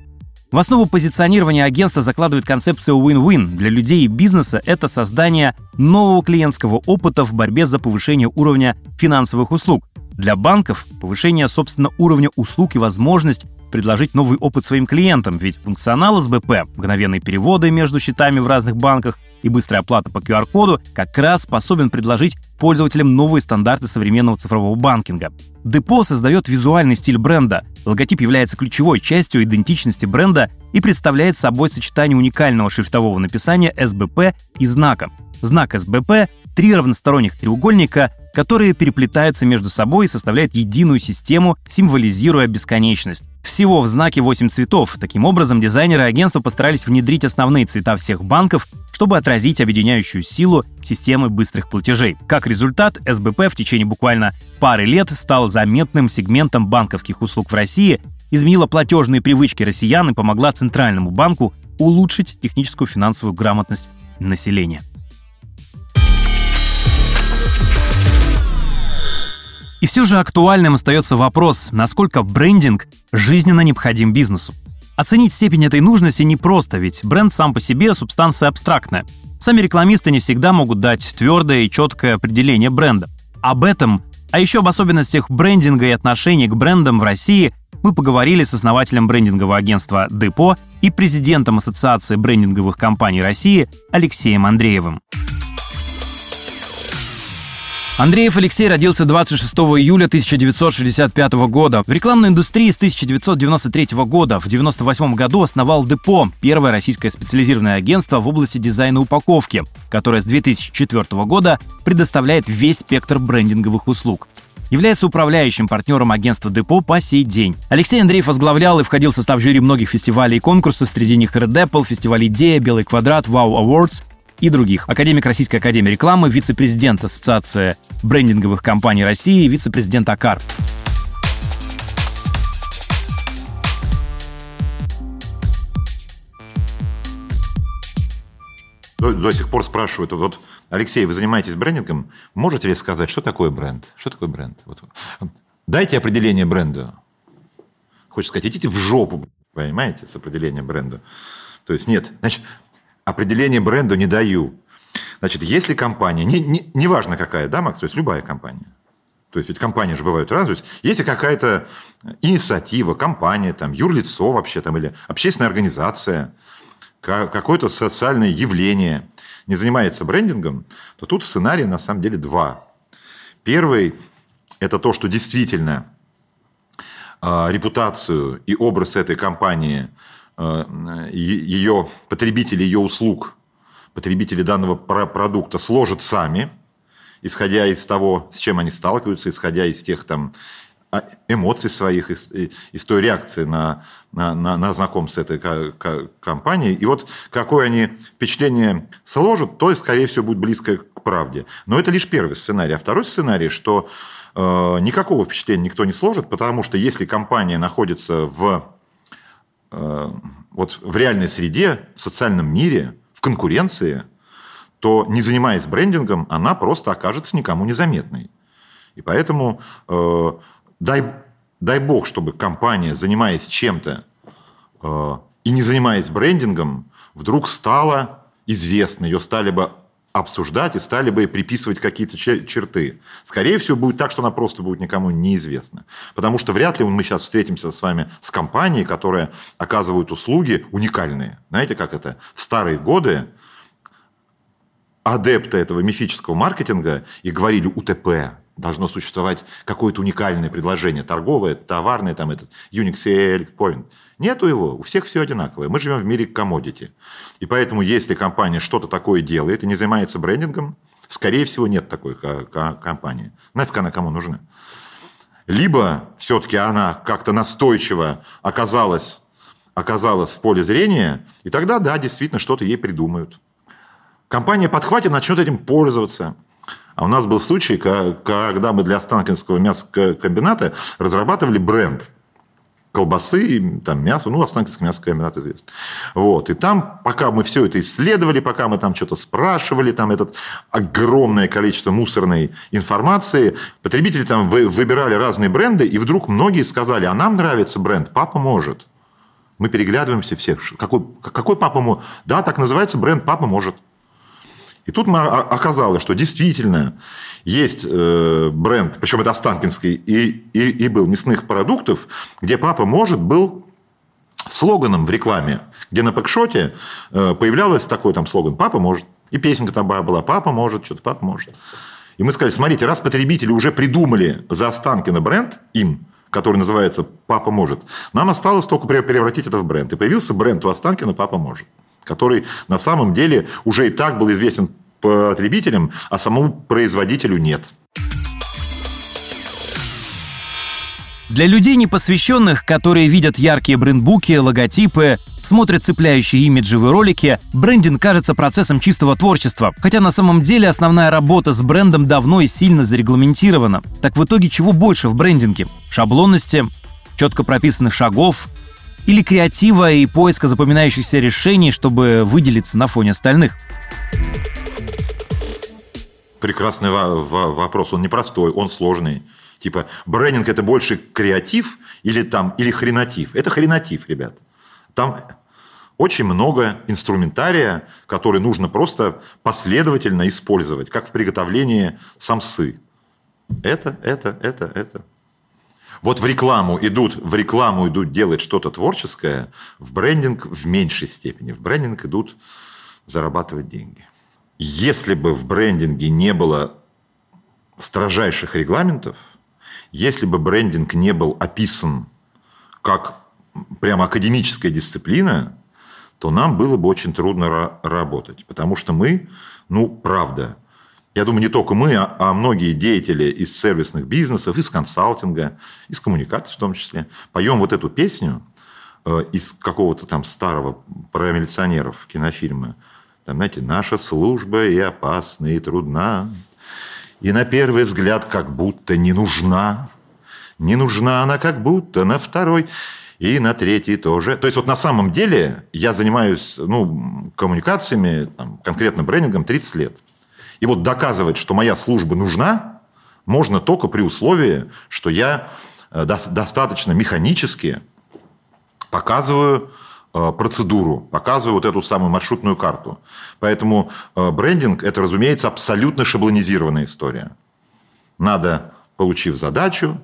В основу позиционирования агентства закладывает концепция win-win. Для людей и бизнеса это создание нового клиентского опыта в борьбе за повышение уровня финансовых услуг. Для банков – повышение, собственно, уровня услуг и возможность предложить новый опыт своим клиентам, ведь функционал СБП, мгновенные переводы между счетами в разных банках и быстрая оплата по QR-коду как раз способен предложить пользователям новые стандарты современного цифрового банкинга. Депо создает визуальный стиль бренда. Логотип является ключевой частью идентичности бренда и представляет собой сочетание уникального шрифтового написания СБП и знака. Знак СБП — три равносторонних треугольника, которые переплетаются между собой и составляют единую систему, символизируя бесконечность. Всего в знаке 8 цветов. Таким образом, дизайнеры агентства постарались внедрить основные цвета всех банков, чтобы отразить объединяющую силу системы быстрых платежей. Как результат, СБП в течение буквально пары лет стал заметным сегментом банковских услуг в России, изменила платежные привычки россиян и помогла Центральному банку улучшить техническую финансовую грамотность населения. И все же актуальным остается вопрос, насколько брендинг жизненно необходим бизнесу. Оценить степень этой нужности непросто, ведь бренд сам по себе субстанция абстрактная. Сами рекламисты не всегда могут дать твердое и четкое определение бренда. Об этом, а еще об особенностях брендинга и отношений к брендам в России мы поговорили с основателем брендингового агентства «Депо» и президентом Ассоциации брендинговых компаний России Алексеем Андреевым. Андреев Алексей родился 26 июля 1965 года. В рекламной индустрии с 1993 года. В 1998 году основал Депо, первое российское специализированное агентство в области дизайна упаковки, которое с 2004 года предоставляет весь спектр брендинговых услуг является управляющим партнером агентства Депо по сей день. Алексей Андреев возглавлял и входил в состав жюри многих фестивалей и конкурсов, среди них Red Apple, фестиваль «Идея», «Белый квадрат», «Wow Awards», и других. Академик Российской Академии Рекламы, вице-президент Ассоциации брендинговых компаний России, вице-президент АКАР. До, до сих пор спрашивают, вот, Алексей, вы занимаетесь брендингом, можете ли сказать, что такое бренд? Что такое бренд? Вот. Дайте определение бренду. Хочется сказать, идите в жопу, понимаете, с определением бренда. То есть нет, значит, определение бренду не даю. Значит, если компания, не, не, неважно какая, да, Макс, то есть любая компания, то есть ведь компании же бывают разные. Если какая-то инициатива, компания, там, юрлицо вообще, там, или общественная организация, какое-то социальное явление не занимается брендингом, то тут сценарий на самом деле два. Первый – это то, что действительно э, репутацию и образ этой компании – ее потребители ее услуг, потребители данного продукта сложат сами, исходя из того, с чем они сталкиваются, исходя из тех там а, эмоций своих, из, из той реакции на, на, на, на знакомство этой компанией. И вот какое они впечатление сложат, то, скорее всего, будет близко к правде. Но это лишь первый сценарий. А второй сценарий, что э, никакого впечатления никто не сложит, потому что если компания находится в Э, вот в реальной среде, в социальном мире, в конкуренции, то не занимаясь брендингом, она просто окажется никому незаметной. И поэтому э, дай, дай бог, чтобы компания, занимаясь чем-то э, и не занимаясь брендингом, вдруг стала известной, ее стали бы обсуждать и стали бы приписывать какие-то черты. Скорее всего, будет так, что она просто будет никому неизвестна. Потому что вряд ли мы сейчас встретимся с вами с компанией, которая оказывают услуги уникальные. Знаете, как это? В старые годы адепты этого мифического маркетинга и говорили УТП, должно существовать какое-то уникальное предложение, торговое, товарное, там этот Unix Select Point – Нету его, у всех все одинаковое. Мы живем в мире комодити. И поэтому, если компания что-то такое делает и не занимается брендингом, скорее всего, нет такой компании. Нафиг она кому нужна? Либо все-таки она как-то настойчиво оказалась, оказалась в поле зрения, и тогда, да, действительно, что-то ей придумают. Компания подхватит, начнет этим пользоваться. А у нас был случай, когда мы для Останкинского мясокомбината разрабатывали бренд – колбасы, там мясо, ну, Останкинский мясокомбинат известен. Вот. И там, пока мы все это исследовали, пока мы там что-то спрашивали, там это огромное количество мусорной информации, потребители там выбирали разные бренды, и вдруг многие сказали, а нам нравится бренд «Папа может». Мы переглядываемся всех. Какой, какой папа может? Да, так называется бренд «Папа может». И тут мы оказалось, что действительно есть э, бренд, причем это Останкинский, и, и, и был мясных продуктов, где папа может был слоганом в рекламе, где на пэкшоте э, появлялся такой там слоган «Папа может». И песенка там была «Папа может», что-то «Папа может». И мы сказали, смотрите, раз потребители уже придумали за Останкино бренд им, который называется «Папа может», нам осталось только превратить это в бренд. И появился бренд у Останкина «Папа может» который на самом деле уже и так был известен потребителям, а самому производителю нет. Для людей непосвященных, которые видят яркие брендбуки, логотипы, смотрят цепляющие имиджевые ролики, брендинг кажется процессом чистого творчества. Хотя на самом деле основная работа с брендом давно и сильно зарегламентирована. Так в итоге чего больше в брендинге? Шаблонности, четко прописанных шагов, или креатива и поиска запоминающихся решений, чтобы выделиться на фоне остальных? Прекрасный вопрос. Он непростой, он сложный. Типа, брендинг – это больше креатив или, там, или хренатив? Это хренатив, ребят. Там очень много инструментария, который нужно просто последовательно использовать, как в приготовлении самсы. Это, это, это, это. Вот в рекламу идут, в рекламу идут делать что-то творческое, в брендинг в меньшей степени. В брендинг идут зарабатывать деньги. Если бы в брендинге не было строжайших регламентов, если бы брендинг не был описан как прямо академическая дисциплина, то нам было бы очень трудно работать. Потому что мы, ну, правда, я думаю, не только мы, а, а многие деятели из сервисных бизнесов, из консалтинга, из коммуникации в том числе, поем вот эту песню э, из какого-то там старого про милиционеров кинофильма. Там, знаете, наша служба и опасна, и трудна, и на первый взгляд как будто не нужна. Не нужна она как будто на второй и на третий тоже. То есть вот на самом деле я занимаюсь ну, коммуникациями, там, конкретно брендингом 30 лет. И вот доказывать, что моя служба нужна, можно только при условии, что я э, достаточно механически показываю э, процедуру, показываю вот эту самую маршрутную карту. Поэтому э, брендинг – это, разумеется, абсолютно шаблонизированная история. Надо, получив задачу,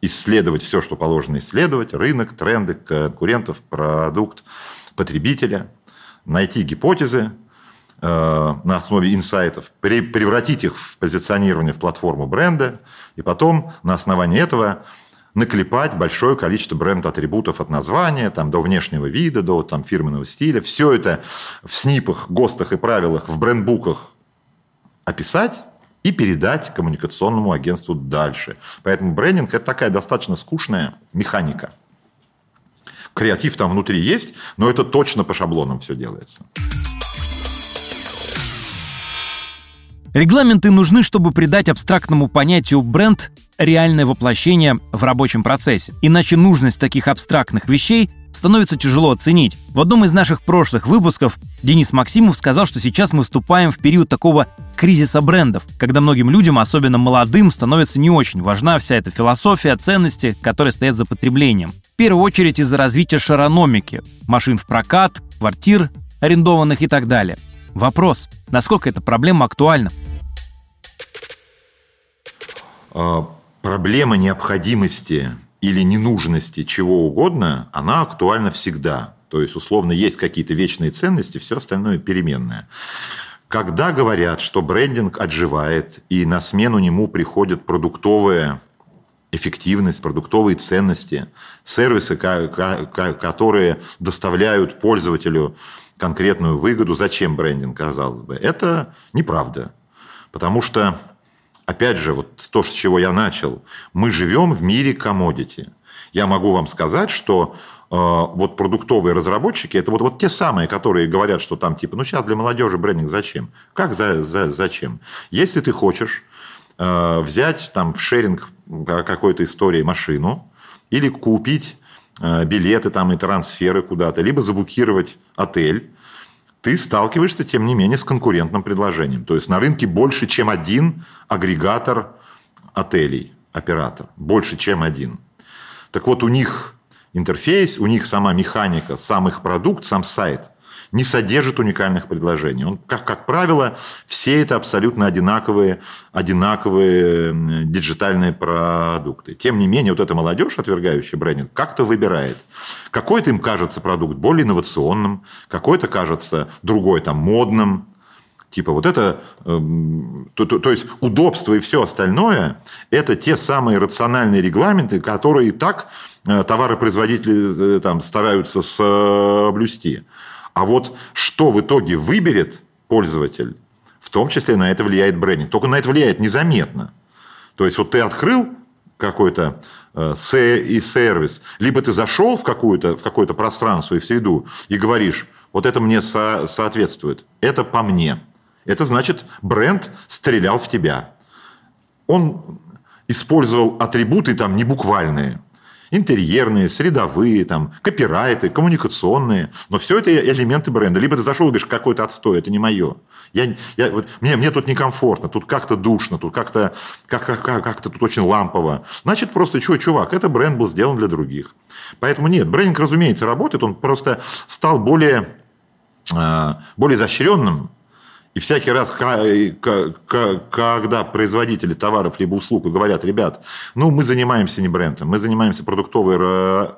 исследовать все, что положено исследовать, рынок, тренды, конкурентов, продукт, потребителя, найти гипотезы, на основе инсайтов, превратить их в позиционирование в платформу бренда, и потом на основании этого наклепать большое количество бренд-атрибутов от названия, там, до внешнего вида, до там, фирменного стиля. Все это в снипах, ГОСТах и правилах, в брендбуках описать, и передать коммуникационному агентству дальше. Поэтому брендинг – это такая достаточно скучная механика. Креатив там внутри есть, но это точно по шаблонам все делается. Регламенты нужны, чтобы придать абстрактному понятию бренд реальное воплощение в рабочем процессе. Иначе нужность таких абстрактных вещей становится тяжело оценить. В одном из наших прошлых выпусков Денис Максимов сказал, что сейчас мы вступаем в период такого кризиса брендов, когда многим людям, особенно молодым, становится не очень важна вся эта философия, ценности, которые стоят за потреблением. В первую очередь из-за развития шарономики, машин в прокат, квартир арендованных и так далее. Вопрос, насколько эта проблема актуальна? А, проблема необходимости или ненужности чего угодно, она актуальна всегда. То есть, условно, есть какие-то вечные ценности, все остальное переменное. Когда говорят, что брендинг отживает, и на смену нему приходит продуктовая эффективность, продуктовые ценности, сервисы, которые доставляют пользователю конкретную выгоду, зачем брендинг, казалось бы, это неправда. Потому что опять же, вот то, с чего я начал, мы живем в мире комодити. Я могу вам сказать, что э, вот продуктовые разработчики, это вот, вот те самые, которые говорят, что там типа, ну сейчас для молодежи брендинг зачем? Как за, за, зачем? Если ты хочешь э, взять там в шеринг какой-то истории машину или купить э, билеты там и трансферы куда-то, либо заблокировать отель, ты сталкиваешься, тем не менее, с конкурентным предложением. То есть на рынке больше, чем один агрегатор отелей, оператор. Больше, чем один. Так вот, у них интерфейс, у них сама механика, сам их продукт, сам сайт – не содержит уникальных предложений. Он, как, как правило, все это абсолютно одинаковые, одинаковые диджитальные продукты. Тем не менее, вот эта молодежь, отвергающая брендинг, как-то выбирает. Какой-то им кажется продукт более инновационным, какой-то кажется другой там модным, Типа вот это, эм, то, то, то есть удобство и все остальное, это те самые рациональные регламенты, которые и так э, товаропроизводители э, там, стараются соблюсти. А вот что в итоге выберет пользователь, в том числе на это влияет брендинг. Только на это влияет незаметно. То есть вот ты открыл какой-то э, и сервис, либо ты зашел в, какое-то, в какое-то пространство и в среду и говоришь, вот это мне со- соответствует, это по мне. Это значит, бренд стрелял в тебя. Он использовал атрибуты там не буквальные. Интерьерные, средовые, там, копирайты, коммуникационные. Но все это элементы бренда. Либо ты зашел и говоришь, какой-то отстой, это не мое. Я, я, вот, мне, мне тут некомфортно, тут как-то душно, тут как-то как -то, как, как тут очень лампово. Значит, просто, что, чувак, это бренд был сделан для других. Поэтому нет, брендинг, разумеется, работает, он просто стал более, э, более изощренным, и всякий раз, когда производители товаров либо услуг говорят, ребят, ну мы занимаемся не брендом, мы занимаемся продуктовой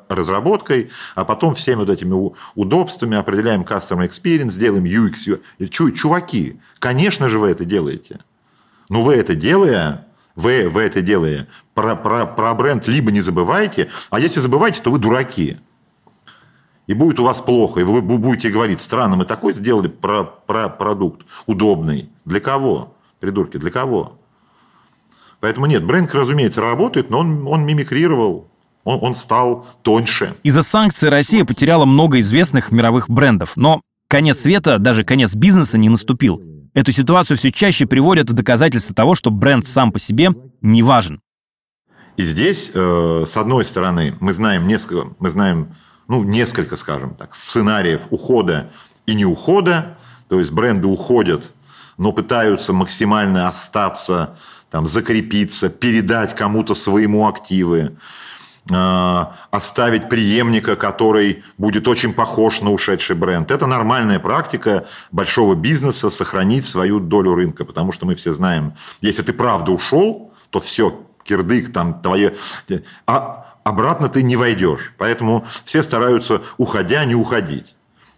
разработкой, а потом всеми вот этими удобствами определяем customer experience, делаем UX. Чуваки, конечно же вы это делаете. Но вы это делая, вы, вы это делая, про, про, про бренд либо не забывайте, а если забываете, то вы дураки и будет у вас плохо, и вы будете говорить, странно, мы такой сделали про, про продукт удобный. Для кого? Придурки, для кого? Поэтому нет, бренд, разумеется, работает, но он, он мимикрировал, он, он стал тоньше. Из-за санкций Россия потеряла много известных мировых брендов, но конец света, даже конец бизнеса не наступил. Эту ситуацию все чаще приводят в доказательство того, что бренд сам по себе не важен. И здесь, э, с одной стороны, мы знаем несколько, мы знаем ну, несколько, скажем так, сценариев ухода и не ухода. То есть бренды уходят, но пытаются максимально остаться, там, закрепиться, передать кому-то своему активы, э, оставить преемника, который будет очень похож на ушедший бренд. Это нормальная практика большого бизнеса сохранить свою долю рынка, потому что мы все знаем, если ты правда ушел, то все, кирдык, там, твое... А обратно ты не войдешь. Поэтому все стараются, уходя, не уходить.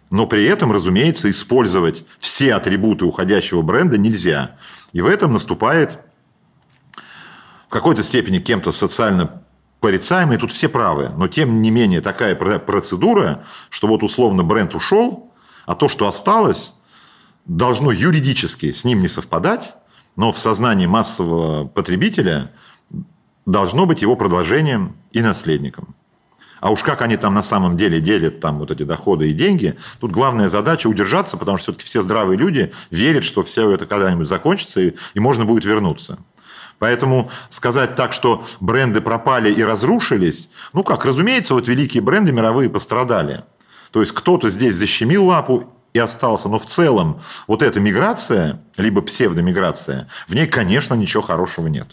Но при этом, разумеется, использовать все атрибуты уходящего бренда нельзя. И в этом наступает в какой-то степени кем-то социально порицаемый, тут все правы, но тем не менее такая процедура, что вот условно бренд ушел, а то, что осталось, должно юридически с ним не совпадать, но в сознании массового потребителя должно быть его продолжением и наследником. А уж как они там на самом деле делят там вот эти доходы и деньги, тут главная задача удержаться, потому что все-таки все здравые люди верят, что все это когда-нибудь закончится и, и можно будет вернуться. Поэтому сказать так, что бренды пропали и разрушились, ну как, разумеется, вот великие бренды мировые пострадали. То есть кто-то здесь защемил лапу и остался. Но в целом вот эта миграция, либо псевдомиграция, в ней, конечно, ничего хорошего нет.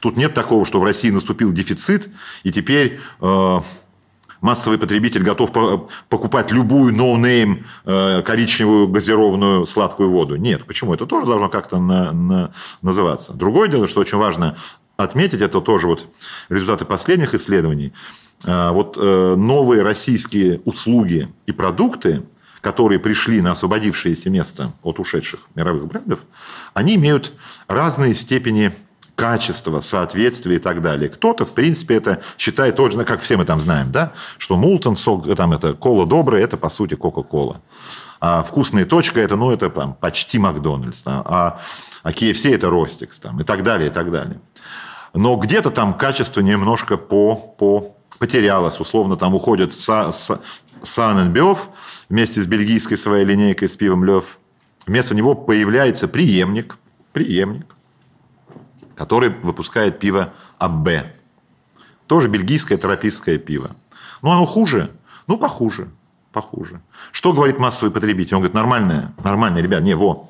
Тут нет такого, что в России наступил дефицит, и теперь э, массовый потребитель готов покупать любую no name э, коричневую газированную сладкую воду. Нет, почему? Это тоже должно как-то на, на, называться. Другое дело, что очень важно отметить, это тоже вот результаты последних исследований. Э, вот э, новые российские услуги и продукты, которые пришли на освободившееся место от ушедших мировых брендов, они имеют разные степени качество, соответствие и так далее. Кто-то, в принципе, это считает точно, как все мы там знаем, да, что Мултон, сок, там это кола добрая, это по сути Кока-Кола. А вкусная точка это, ну, это там, почти Макдональдс, там, а, а KFC это Ростикс, там, и так далее, и так далее. Но где-то там качество немножко по, по потерялось. Условно, там уходит Сан Бёв вместе с бельгийской своей линейкой с пивом Лев. Вместо него появляется преемник, преемник, который выпускает пиво АБ. Тоже бельгийское тропическое пиво. Ну, оно хуже? Ну, похуже. Похуже. Что говорит массовый потребитель? Он говорит, нормальное, нормальное, ребят, не, во.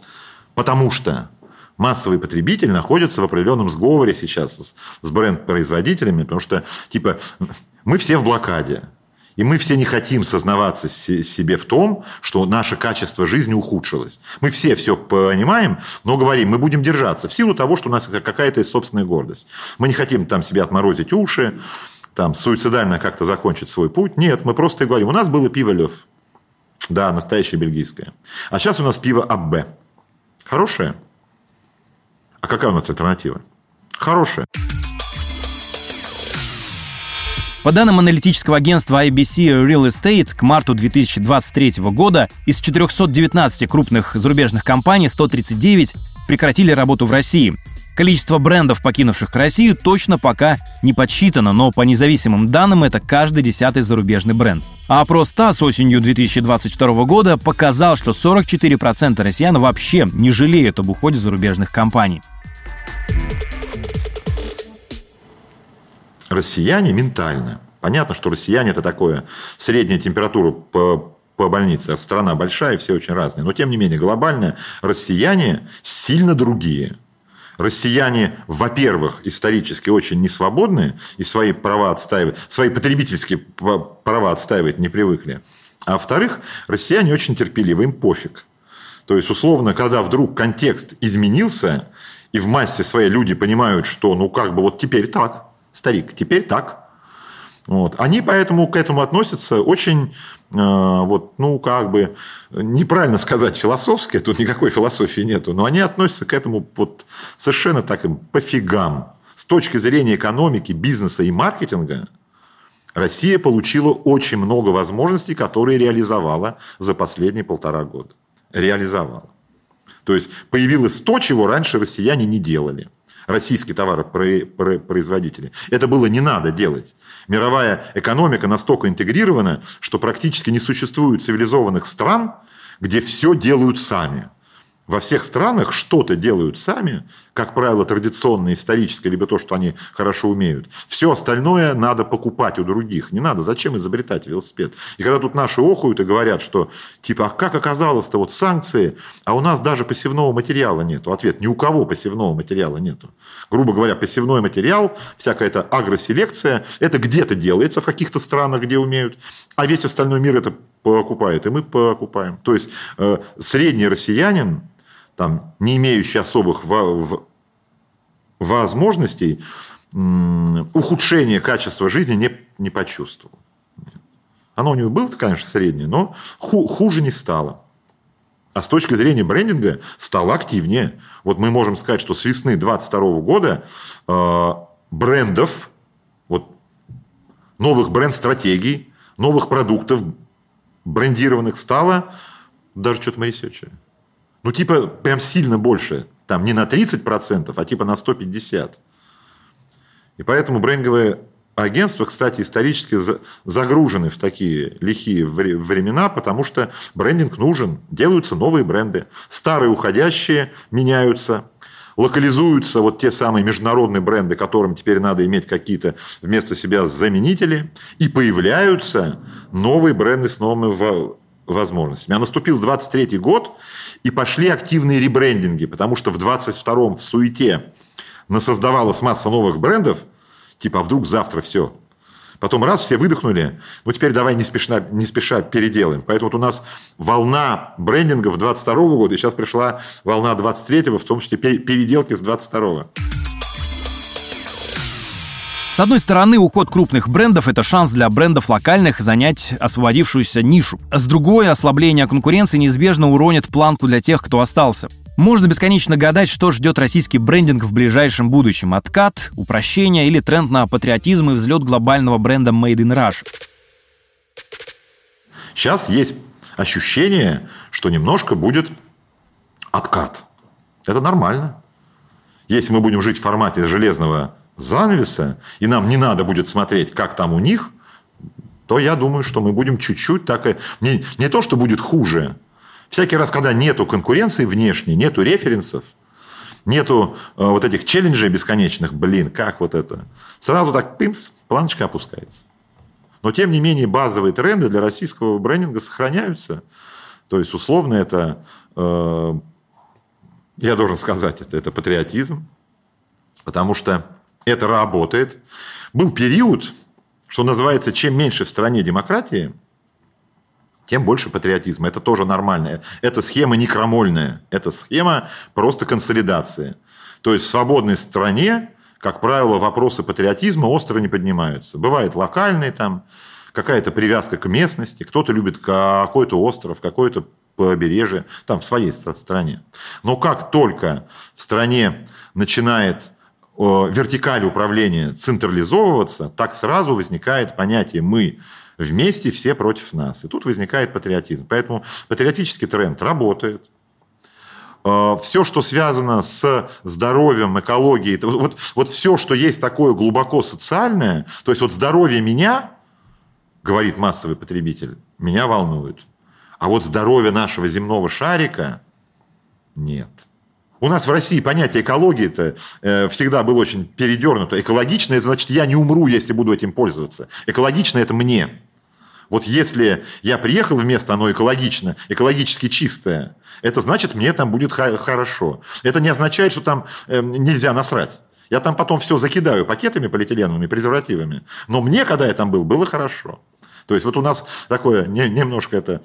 Потому что массовый потребитель находится в определенном сговоре сейчас с, с бренд-производителями, потому что, типа, мы все в блокаде. И мы все не хотим сознаваться себе в том, что наше качество жизни ухудшилось. Мы все все понимаем, но говорим, мы будем держаться в силу того, что у нас какая-то собственная гордость. Мы не хотим там себе отморозить уши, там, суицидально как-то закончить свой путь. Нет, мы просто говорим, у нас было пиво Лев. Да, настоящее бельгийское. А сейчас у нас пиво АБ. Хорошее? А какая у нас альтернатива? Хорошее. По данным аналитического агентства IBC Real Estate, к марту 2023 года из 419 крупных зарубежных компаний 139 прекратили работу в России. Количество брендов, покинувших Россию, точно пока не подсчитано, но по независимым данным это каждый десятый зарубежный бренд. А опрос ТАСС осенью 2022 года показал, что 44% россиян вообще не жалеют об уходе зарубежных компаний. Россияне ментально Понятно, что россияне это такое средняя температура по, по больнице. Страна большая, все очень разные. Но тем не менее, глобально россияне сильно другие. Россияне, во-первых, исторически очень несвободны и свои права отстаивают, свои потребительские права отстаивать не привыкли. А во-вторых, россияне очень терпеливы, им пофиг. То есть, условно, когда вдруг контекст изменился, и в массе своей люди понимают, что ну как бы вот теперь так, старик, теперь так, вот. Они поэтому к этому относятся очень, э, вот, ну, как бы, неправильно сказать философски, тут никакой философии нету, но они относятся к этому вот совершенно так им пофигам. С точки зрения экономики, бизнеса и маркетинга, Россия получила очень много возможностей, которые реализовала за последние полтора года. Реализовала. То есть появилось то, чего раньше россияне не делали российские товаропроизводители. Это было не надо делать. Мировая экономика настолько интегрирована, что практически не существует цивилизованных стран, где все делают сами во всех странах что-то делают сами, как правило, традиционное, историческое, либо то, что они хорошо умеют. Все остальное надо покупать у других. Не надо. Зачем изобретать велосипед? И когда тут наши охуют и говорят, что типа, а как оказалось-то вот санкции, а у нас даже посевного материала нету. Ответ, ни у кого посевного материала нету. Грубо говоря, посевной материал, всякая эта агроселекция, это где-то делается в каких-то странах, где умеют, а весь остальной мир это покупает, и мы покупаем. То есть э, средний россиянин там, не имеющий особых возможностей, ухудшение качества жизни не, не почувствовал. Оно у него было, конечно, среднее, но хуже не стало. А с точки зрения брендинга стало активнее. Вот мы можем сказать, что с весны 2022 года э, брендов, вот, новых бренд-стратегий, новых продуктов брендированных стало даже что-то мы ресерчили. Ну, типа, прям сильно больше. Там не на 30%, а типа на 150%. И поэтому брендовые агентства, кстати, исторически загружены в такие лихие времена, потому что брендинг нужен. Делаются новые бренды. Старые уходящие меняются. Локализуются вот те самые международные бренды, которым теперь надо иметь какие-то вместо себя заменители. И появляются новые бренды с новыми возможностями. А наступил 23 год, и пошли активные ребрендинги, потому что в 22-м в суете насоздавалась масса новых брендов, типа, а вдруг завтра все. Потом раз, все выдохнули, ну теперь давай не спеша, не спеша переделаем. Поэтому вот у нас волна брендингов 22 года, и сейчас пришла волна 23-го, в том числе переделки с 22-го. С одной стороны, уход крупных брендов – это шанс для брендов локальных занять освободившуюся нишу. С другой, ослабление конкуренции неизбежно уронит планку для тех, кто остался. Можно бесконечно гадать, что ждет российский брендинг в ближайшем будущем. Откат, упрощение или тренд на патриотизм и взлет глобального бренда Made in Russia. Сейчас есть ощущение, что немножко будет откат. Это нормально. Если мы будем жить в формате железного занавеса, и нам не надо будет смотреть, как там у них, то я думаю, что мы будем чуть-чуть так и... Не, не то, что будет хуже. Всякий раз, когда нету конкуренции внешней, нету референсов, нету э, вот этих челленджей бесконечных, блин, как вот это, сразу так пимс, планочка опускается. Но, тем не менее, базовые тренды для российского брендинга сохраняются. То есть, условно, это, э, я должен сказать, это, это патриотизм. Потому что это работает. Был период, что называется, чем меньше в стране демократии, тем больше патриотизма. Это тоже нормально. Это схема не крамольная. Это схема просто консолидации. То есть в свободной стране, как правило, вопросы патриотизма остро не поднимаются. Бывает локальный там, какая-то привязка к местности, кто-то любит какой-то остров, какое-то побережье, там в своей стране. Но как только в стране начинает вертикали управления централизовываться, так сразу возникает понятие «мы вместе, все против нас». И тут возникает патриотизм. Поэтому патриотический тренд работает. Э, все, что связано с здоровьем, экологией, вот, вот все, что есть такое глубоко социальное, то есть вот здоровье меня, говорит массовый потребитель, меня волнует. А вот здоровье нашего земного шарика нет. У нас в России понятие экологии-то э, всегда было очень передернуто. Экологично – это значит, я не умру, если буду этим пользоваться. Экологично – это мне. Вот если я приехал в место, оно экологично, экологически чистое, это значит, мне там будет хорошо. Это не означает, что там э, нельзя насрать. Я там потом все закидаю пакетами полиэтиленовыми, презервативами. Но мне, когда я там был, было хорошо. То есть вот у нас такое не, немножко это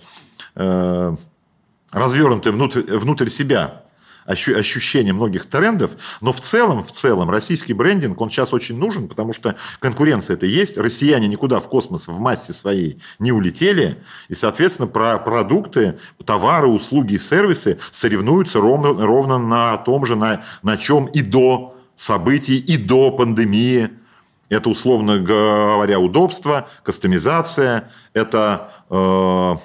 э, развернутое внутрь, внутрь себя ощущение многих трендов, но в целом, в целом российский брендинг, он сейчас очень нужен, потому что конкуренция это есть, россияне никуда в космос в массе своей не улетели, и, соответственно, про продукты, товары, услуги и сервисы соревнуются ровно, ровно на том же, на, на чем и до событий, и до пандемии. Это, условно говоря, удобство, кастомизация, это э,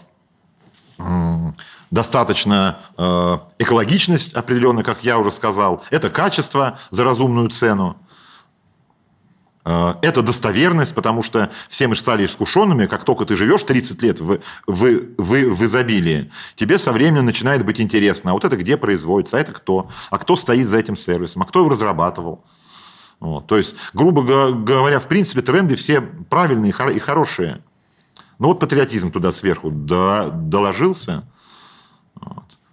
достаточно э, экологичность определенная, как я уже сказал, это качество за разумную цену, э, это достоверность, потому что все мы стали искушенными, как только ты живешь 30 лет в, в, в, в изобилии, тебе со временем начинает быть интересно, а вот это где производится, а это кто, а кто стоит за этим сервисом, а кто его разрабатывал. Вот. То есть, грубо говоря, в принципе, тренды все правильные и хорошие. Но вот патриотизм туда сверху доложился.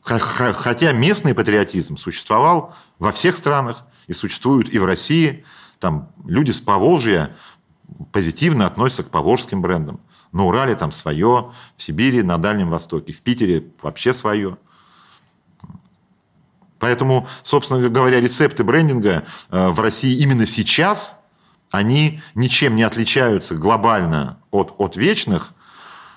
Хотя местный патриотизм существовал во всех странах и существует и в России. Там люди с Поволжья позитивно относятся к поволжским брендам. На Урале там свое, в Сибири, на Дальнем Востоке, в Питере вообще свое. Поэтому, собственно говоря, рецепты брендинга э, в России именно сейчас, они ничем не отличаются глобально от, от вечных.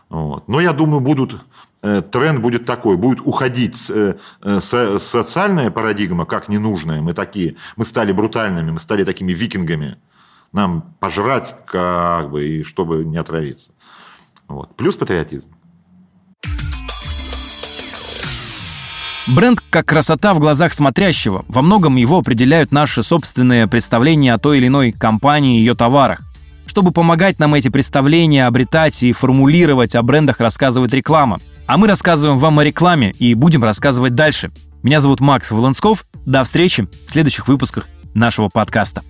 Вот. Но я думаю, будут тренд будет такой, будет уходить э, э, социальная парадигма, как ненужная, мы такие, мы стали брутальными, мы стали такими викингами, нам пожрать, как бы, и чтобы не отравиться. Вот. Плюс патриотизм. Бренд как красота в глазах смотрящего. Во многом его определяют наши собственные представления о той или иной компании и ее товарах. Чтобы помогать нам эти представления обретать и формулировать, о брендах рассказывает реклама – а мы рассказываем вам о рекламе и будем рассказывать дальше. Меня зовут Макс Волонсков. До встречи в следующих выпусках нашего подкаста.